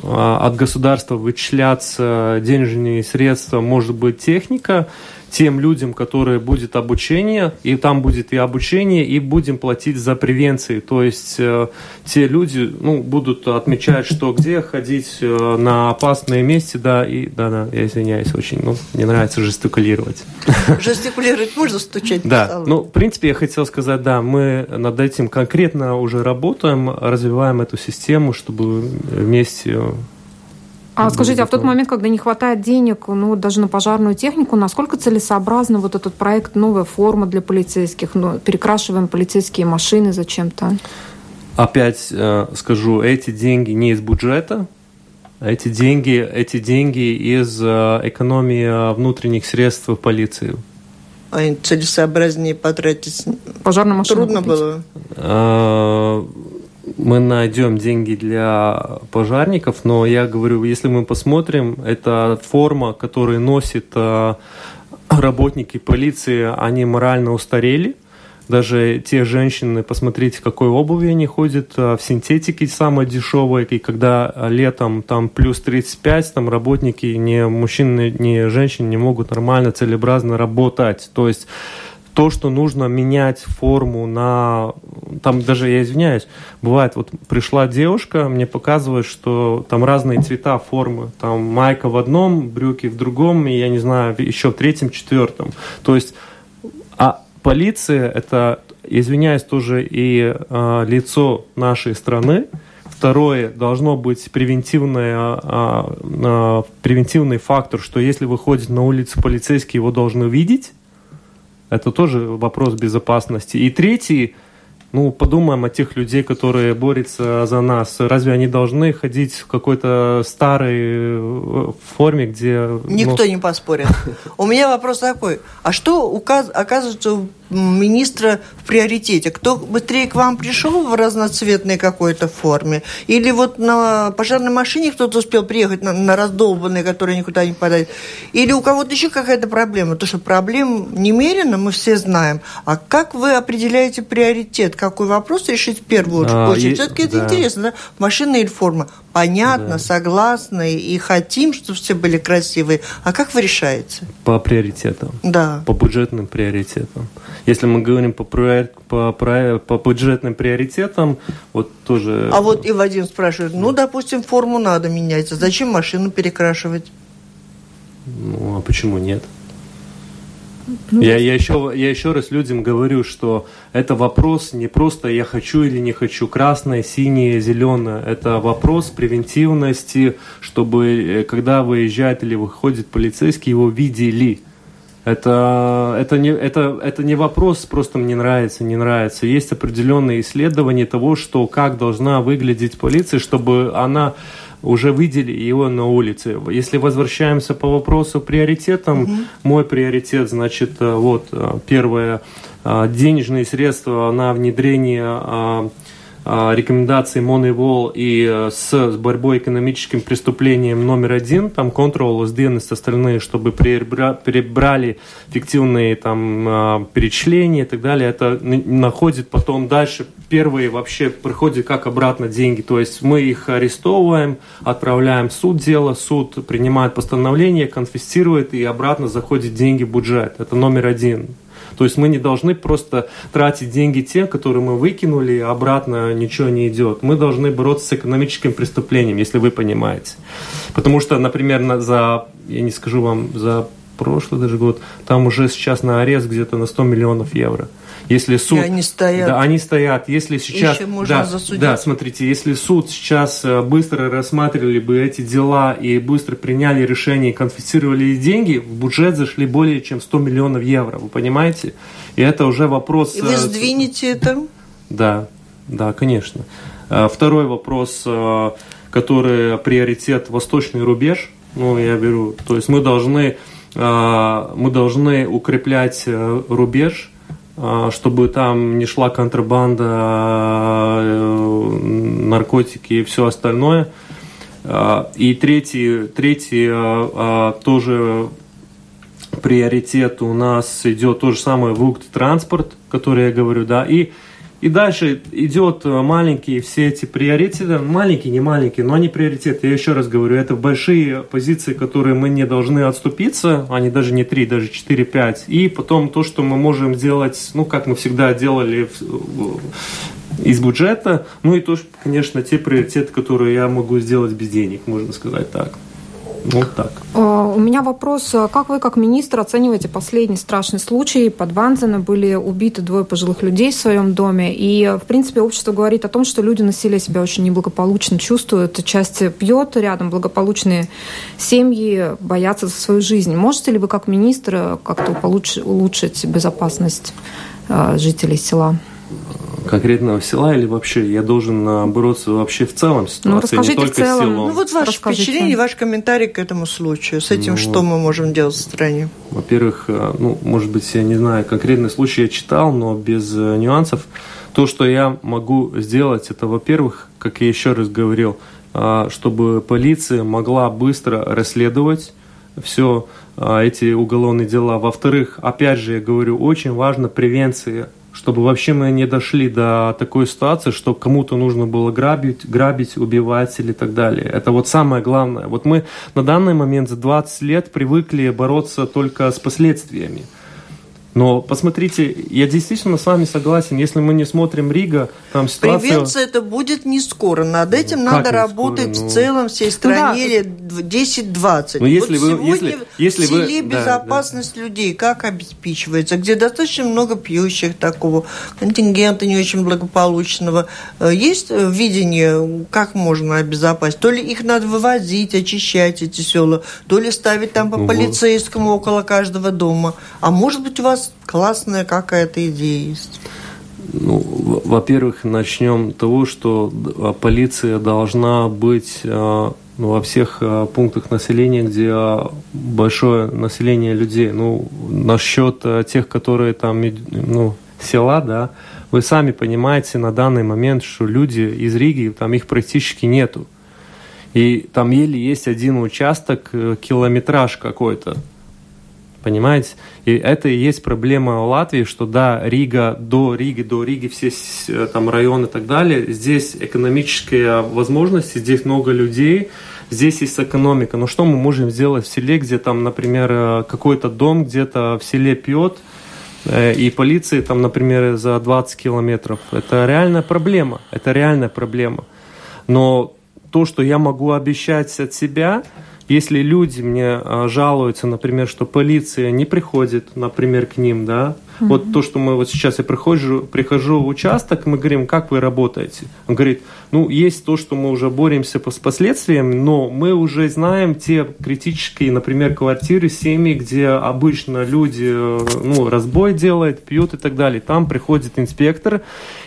Speaker 2: а, от государства вычисляться денежные средства, может быть техника, тем людям, которые будет обучение, и там будет и обучение, и будем платить за превенции. То есть э, те люди ну, будут отмечать, что где ходить э, на опасные месте, да, и да, да, я извиняюсь, очень, ну, мне нравится жестикулировать. (laughs)
Speaker 1: Жестикулировать можно стучать?
Speaker 2: Да, ну, в принципе, я хотел сказать, да, мы над этим конкретно уже работаем, развиваем эту систему, чтобы вместе
Speaker 4: а скажите, а в тот момент, когда не хватает денег, ну, даже на пожарную технику, насколько целесообразно вот этот проект «Новая форма для полицейских», ну, перекрашиваем полицейские машины зачем-то?
Speaker 2: Опять э, скажу, эти деньги не из бюджета, эти деньги, эти деньги из э, экономии внутренних средств в полиции.
Speaker 1: А целесообразнее потратить
Speaker 4: Пожарную машину
Speaker 1: трудно
Speaker 4: купить?
Speaker 1: было?
Speaker 2: А, мы найдем деньги для пожарников, но я говорю, если мы посмотрим, это форма, которую носят а, работники полиции, они морально устарели. Даже те женщины, посмотрите, какой обуви они ходят, а, в синтетике самой дешевой, и когда летом там плюс 35, там работники, ни мужчины, ни женщины не могут нормально, целеобразно работать. То есть то, что нужно менять форму на... Там даже, я извиняюсь, бывает, вот пришла девушка, мне показывает, что там разные цвета формы. Там майка в одном, брюки в другом, и я не знаю, еще в третьем, четвертом. То есть, а полиция это, извиняюсь, тоже и э, лицо нашей страны, Второе, должно быть превентивное, а, а, превентивный фактор, что если выходит на улицу полицейский, его должны видеть, это тоже вопрос безопасности. И третий, ну, подумаем о тех людей, которые борются за нас. Разве они должны ходить в какой-то старой э, форме, где...
Speaker 1: Никто ну... не поспорит. У меня вопрос такой. А что оказывается министра в приоритете? Кто быстрее к вам пришел в разноцветной какой-то форме? Или вот на пожарной машине кто-то успел приехать на, на раздолбанной, которая никуда не подает? Или у кого-то еще какая-то проблема? То, что проблем немерено, мы все знаем. А как вы определяете приоритет? Какой вопрос решить в первую а, очередь? Все-таки это да. интересно, да? Машина или форма? Понятно, да. согласны и хотим, чтобы все были красивые. А как вы решаете?
Speaker 2: По приоритетам.
Speaker 1: Да.
Speaker 2: По бюджетным приоритетам. Если мы говорим по, проект, по, по бюджетным приоритетам, вот тоже...
Speaker 1: А вот и Вадим спрашивает, ну, допустим, форму надо менять, а зачем машину перекрашивать?
Speaker 2: Ну, а почему нет? Ну, я, я, еще, я еще раз людям говорю, что это вопрос не просто я хочу или не хочу, красное, синее, зеленое. Это вопрос превентивности, чтобы э, когда выезжает или выходит полицейский, его видели. Это, это, не, это, это не вопрос, просто мне нравится, не нравится. Есть определенные исследования того, что как должна выглядеть полиция, чтобы она уже видели его на улице. Если возвращаемся по вопросу приоритетам, угу. мой приоритет, значит, э, вот э, первое, э, денежные средства на внедрение рекомендации Moneywall и э, с борьбой экономическим преступлением номер один, там Control, SDN остальные, чтобы перебрали фиктивные там а, перечисления и так далее, это находит потом дальше первые вообще приходят как обратно деньги, то есть мы их арестовываем, отправляем в суд дело, суд принимает постановление, конфисцирует и обратно заходят деньги в бюджет. Это номер один. То есть мы не должны просто тратить деньги те, которые мы выкинули, и обратно ничего не идет. Мы должны бороться с экономическим преступлением, если вы понимаете. Потому что, например, за, я не скажу вам, за прошлый даже год, там уже сейчас на арест где-то на 100 миллионов евро. Если суд, и
Speaker 1: они стоят.
Speaker 2: Да, они стоят. Если сейчас,
Speaker 1: Еще можно
Speaker 2: да,
Speaker 1: засудить.
Speaker 2: да, смотрите, если суд сейчас э, быстро рассматривали бы эти дела и быстро приняли решение и конфисцировали деньги, в бюджет зашли более чем 100 миллионов евро. Вы понимаете? И это уже вопрос.
Speaker 1: И вы э, сдвинете это?
Speaker 2: Да, да, конечно. Э, второй вопрос, который приоритет восточный рубеж. Ну, я беру. То есть мы должны мы должны укреплять рубеж а, чтобы там не шла контрабанда, наркотики и все остальное. И третий, третий тоже приоритет у нас идет то же самое в транспорт, который я говорю, да, и И дальше идет маленькие все эти приоритеты, маленькие, не маленькие, но они приоритеты. Я еще раз говорю, это большие позиции, которые мы не должны отступиться, они даже не 3, даже 4, 5. И потом то, что мы можем сделать, ну, как мы всегда делали из бюджета, ну и тоже, конечно, те приоритеты, которые я могу сделать без денег, можно сказать так. Вот так.
Speaker 4: А, у меня вопрос. Как вы, как министр, оцениваете последний страшный случай? Под Ванзена были убиты двое пожилых людей в своем доме. И, в принципе, общество говорит о том, что люди на селе себя очень неблагополучно чувствуют. Часть пьет рядом, благополучные семьи боятся за свою жизнь. Можете ли вы, как министр, как-то улучшить безопасность жителей села?
Speaker 2: Конкретного села или вообще я должен а, бороться вообще в целом ситуации,
Speaker 4: ну, не только
Speaker 1: в целом.
Speaker 4: с
Speaker 1: селом? Ну вот ваше
Speaker 4: Расскажите.
Speaker 1: впечатление, ваш комментарий к этому случаю. С этим ну, что мы можем делать в стране?
Speaker 2: Во-первых, а, ну, может быть, я не знаю, конкретный случай я читал, но без э, нюансов. То, что я могу сделать, это, во-первых, как я еще раз говорил, чтобы полиция могла быстро расследовать все эти уголовные дела. Во-вторых, опять же, я говорю, очень важна превенция чтобы вообще мы не дошли до такой ситуации, что кому-то нужно было грабить, грабить, убивать или так далее. Это вот самое главное. Вот мы на данный момент за 20 лет привыкли бороться только с последствиями. Но посмотрите, я действительно с вами согласен, если мы не смотрим Рига, там ситуация...
Speaker 1: Превенция это будет не скоро. Над этим ну, надо работать скоро? Ну... в целом всей стране ну, да. лет 10-20.
Speaker 2: Ну, если вот вы, сегодня
Speaker 1: если, если в селе вы... безопасность да, да. людей как обеспечивается, где достаточно много пьющих такого, контингента не очень благополучного. Э, есть видение, как можно обезопасить? То ли их надо вывозить, очищать эти села, то ли ставить там по ну, полицейскому около каждого дома. А может быть у вас вас классная какая-то идея есть?
Speaker 2: Ну, во-первых, начнем с того, что а, полиция должна быть а, ну, во всех а, пунктах населения, где большое население людей. Ну, насчет тех, которые там, ну, села, да, вы сами понимаете на данный момент, что люди из Риги, там их практически нету. И там еле есть один участок, э, километраж какой-то. Понимаете? И это и есть проблема Латвии, что да, Рига, до Риги, до Риги, все э, там районы и так далее, здесь экономические возможности, здесь много людей, здесь есть экономика. Но что мы можем сделать в селе, где там, например, э, какой-то дом где-то в селе пьет, э, и полиции там, например, за 20 километров. Это реальная проблема, это реальная проблема. Но то, что я могу обещать от себя, если люди мне а, жалуются, например, что полиция не приходит, например, к ним, да, mm-hmm. вот то, что мы вот сейчас я прихожу, прихожу в участок, мы говорим, как вы работаете? Он говорит, ну, есть то, что мы уже боремся с последствиями, но мы уже знаем те критические, например, квартиры, семьи, где обычно люди, э, ну, разбой делают, пьют и так далее. Там приходит инспектор,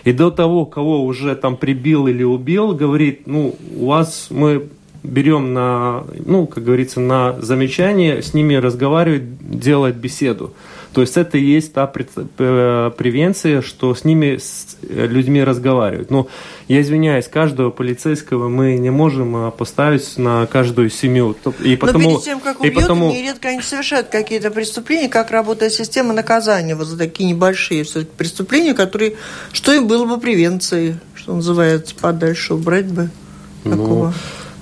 Speaker 2: и до того, кого уже там прибил или убил, говорит, ну, у вас мы берем на, ну, как говорится, на замечание, с ними разговаривать, делать беседу. То есть это и есть та превенция, что с ними, с людьми разговаривать. Но я извиняюсь, каждого полицейского мы не можем а, поставить на каждую семью.
Speaker 1: И потому, Но перед тем, как убьют, и потому... нередко они совершают какие-то преступления, как работает система наказания вот за такие небольшие преступления, которые, что им было бы превенцией, что называется, подальше убрать бы ну, такого. Ну,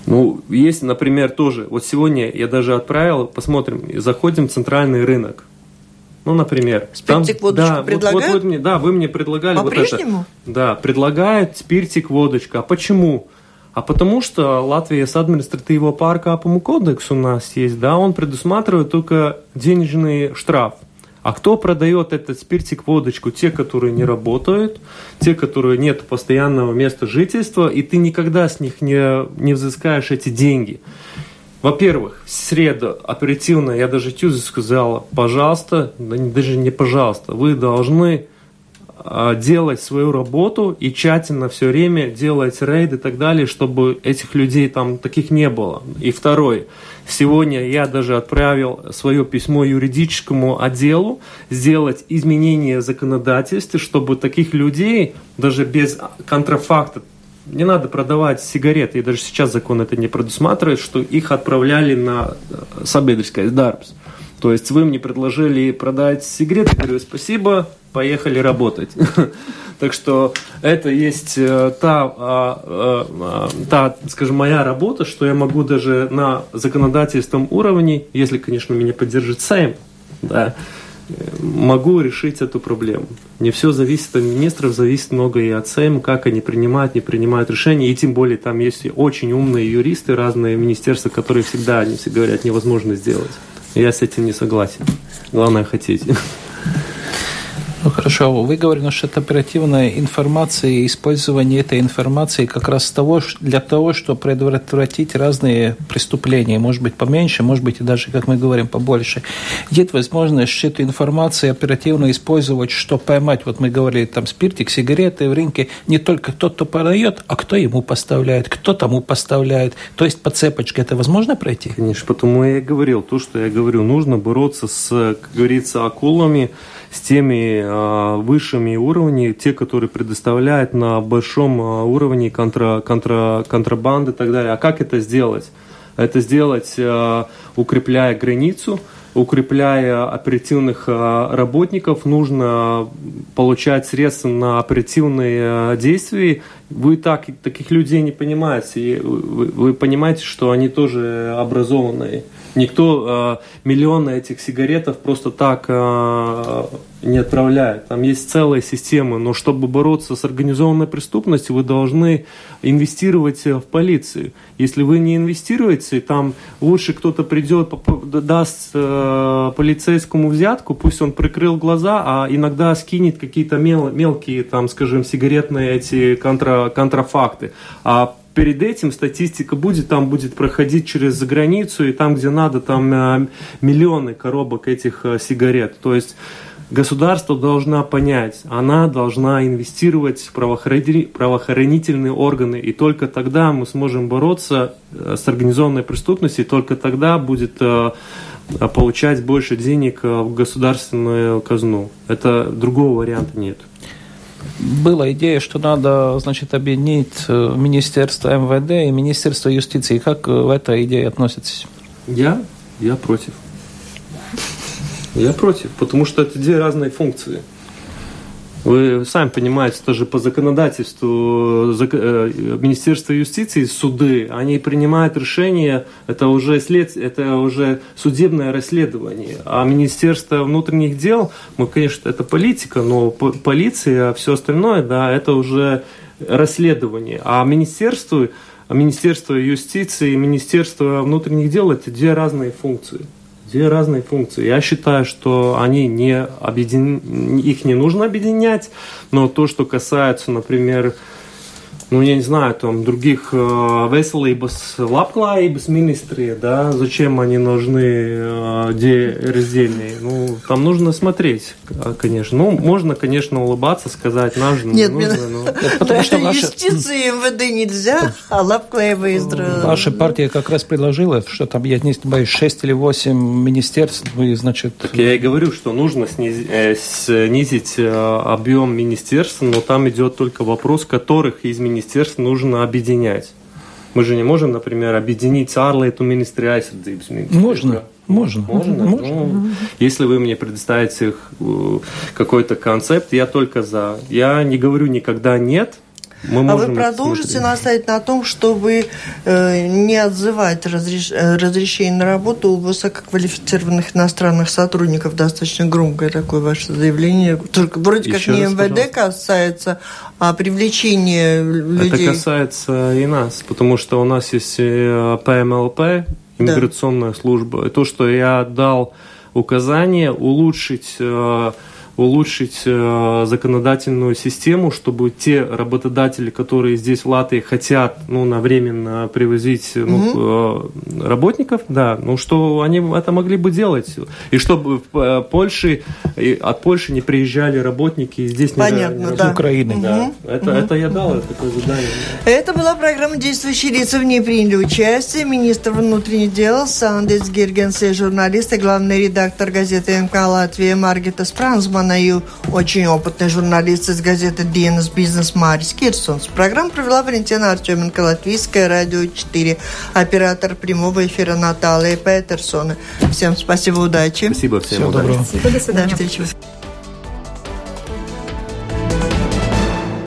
Speaker 2: ну, есть, например, тоже. Вот сегодня я даже отправил, посмотрим, заходим в центральный рынок. Ну, например.
Speaker 1: Спиртик, там, водочку да, предлагают? Вот, вот,
Speaker 2: вот мне, да, вы мне предлагали
Speaker 1: вот это.
Speaker 2: Да, предлагают спиртик, водочка. А почему? А потому что Латвия с административного парка Апому кодекс у нас есть, да, он предусматривает только денежный штраф. А кто продает этот спиртик, водочку? Те, которые не работают, те, которые нет постоянного места жительства, и ты никогда с них не, не взыскаешь эти деньги. Во-первых, в среду оперативно, я даже Тюзе сказала, пожалуйста, даже не пожалуйста, вы должны делать свою работу и тщательно все время делать рейды и так далее, чтобы этих людей там таких не было. И второе, Сегодня я даже отправил свое письмо юридическому отделу сделать изменения законодательства, чтобы таких людей даже без контрафакта не надо продавать сигареты, и даже сейчас закон это не предусматривает, что их отправляли на э, Сабедельское Дарбс. То есть вы мне предложили продать сигареты, говорю, спасибо, поехали работать. (laughs) Так что это есть э, та, а, а, та, скажем, моя работа, что я могу даже на законодательном уровне, если, конечно, меня поддержит Сайм, да, могу решить эту проблему. Не все зависит от министров, зависит много и от Сейма, как они принимают, не принимают решения. И тем более там есть очень умные юристы, разные министерства, которые всегда, они все говорят, невозможно сделать. Я с этим не согласен. Главное хотеть.
Speaker 3: Ну хорошо, вы говорите, что это оперативная информация и использование этой информации как раз того, для того, чтобы предотвратить разные преступления, может быть поменьше, может быть и даже, как мы говорим, побольше. Есть возможность эту информацию оперативно использовать, чтобы поймать, вот мы говорили, там спиртик, сигареты в рынке, не только тот, кто продает, а кто ему поставляет, кто тому поставляет. То есть по цепочке это возможно пройти?
Speaker 2: Конечно, потому я и говорил, то, что я говорю, нужно бороться с, как говорится, акулами, с теми а, высшими уровнями, те, которые предоставляют на большом а, уровне контра, контра, контрабанды и так далее. А как это сделать? Это сделать, а, укрепляя границу, укрепляя оперативных работников, нужно получать средства на оперативные действия. Вы так, таких людей не понимаете. Вы, понимаете, что они тоже образованные. Никто э, миллионы этих сигаретов просто так э, не отправляет. Там есть целая система. Но чтобы бороться с организованной преступностью, вы должны инвестировать в полицию. Если вы не инвестируете, там лучше кто-то придет, даст э, полицейскому взятку, пусть он прикрыл глаза, а иногда скинет какие-то мел, мелкие, там, скажем, сигаретные эти контра, контрафакты. А перед этим статистика будет, там будет проходить через границу, и там, где надо, там э, миллионы коробок этих э, сигарет. То есть государство должна понять, она должна инвестировать в правоохранительные органы, и только тогда мы сможем бороться э, с организованной преступностью, и только тогда будет получать больше денег в государственную казну. Это другого варианта нет
Speaker 3: была идея, что надо, значит, объединить э, Министерство МВД и Министерство юстиции. Как в этой идее относитесь?
Speaker 2: Я? Я против. Я против, потому что это две разные функции. Вы сами понимаете, тоже по законодательству э, Министерства юстиции, суды, они принимают решения, это уже, след, это уже судебное расследование. А Министерство внутренних дел, мы, конечно, это политика, но полиция, а все остальное, да, это уже расследование. А Министерство, Министерство юстиции и Министерство внутренних дел – это две разные функции две разные функции. Я считаю, что они не объедин... их не нужно объединять, но то, что касается, например, nu, ja знаю, там, других veselības, labklājības министрии, да, зачем они нужны, где раздельные? Ну, там нужно смотреть, конечно. Ну, можно, конечно, улыбаться, сказать, нужно,
Speaker 1: Нет, нужно, но... (laughs) Потому что ваша... Юстиции МВД нельзя, а лапклаевые
Speaker 3: Ваша партия как раз предложила, что там, я не знаю, 6 или 8 министерств, вы, значит...
Speaker 2: Так я и говорю, что нужно снизить, э, снизить объем министерств, но там идет только вопрос, которых из министерств министерств нужно объединять. Мы же не можем, например, объединить ārlietu министрию aizsardzības министрию.
Speaker 3: Можно. Можно.
Speaker 2: Можно. Можно. Ну, если вы мне предоставите э, какой-то концепт, я только за. Я не говорю никогда нет,
Speaker 1: мы а вы продолжите смотреть. настаивать на том, чтобы э, не отзывать разреш... Э, разрешение на работу у высококвалифицированных иностранных сотрудников? Достаточно громкое такое ваше заявление. Только вроде Еще как не МВД пожалуйста. касается, а привлечение людей.
Speaker 2: Это касается и нас, потому что у нас есть ПМЛП, иммиграционная да. служба. И то, что я дал указание улучшить э, улучшить э, законодательную систему, чтобы те работодатели, которые здесь в Латвии хотят ну, на временно привозить ну, угу. э, работников, да, ну что они это могли бы делать. И чтобы в э, Польше, от Польши не приезжали работники здесь
Speaker 1: Понятно,
Speaker 2: не,
Speaker 1: да.
Speaker 3: из Украины.
Speaker 2: Угу. Да. Это, угу. это я дал, это такое задание.
Speaker 1: Это была программа «Действующие лица». В ней приняли участие министр внутренних дел Сандис Гергенс и журналист и главный редактор газеты МК Латвия Маргита Спрансман. И очень опытный журналист из газеты «Диенас Бизнес» Марис Кирсонс. Программу провела Валентина Артеменко, Латвийское радио 4, оператор прямого эфира Наталья Петерсона. Всем спасибо, удачи.
Speaker 2: Спасибо, всем
Speaker 3: Всего
Speaker 2: удачи.
Speaker 3: доброго.
Speaker 4: Спасибо, до
Speaker 1: До
Speaker 4: свидания.
Speaker 1: встречи.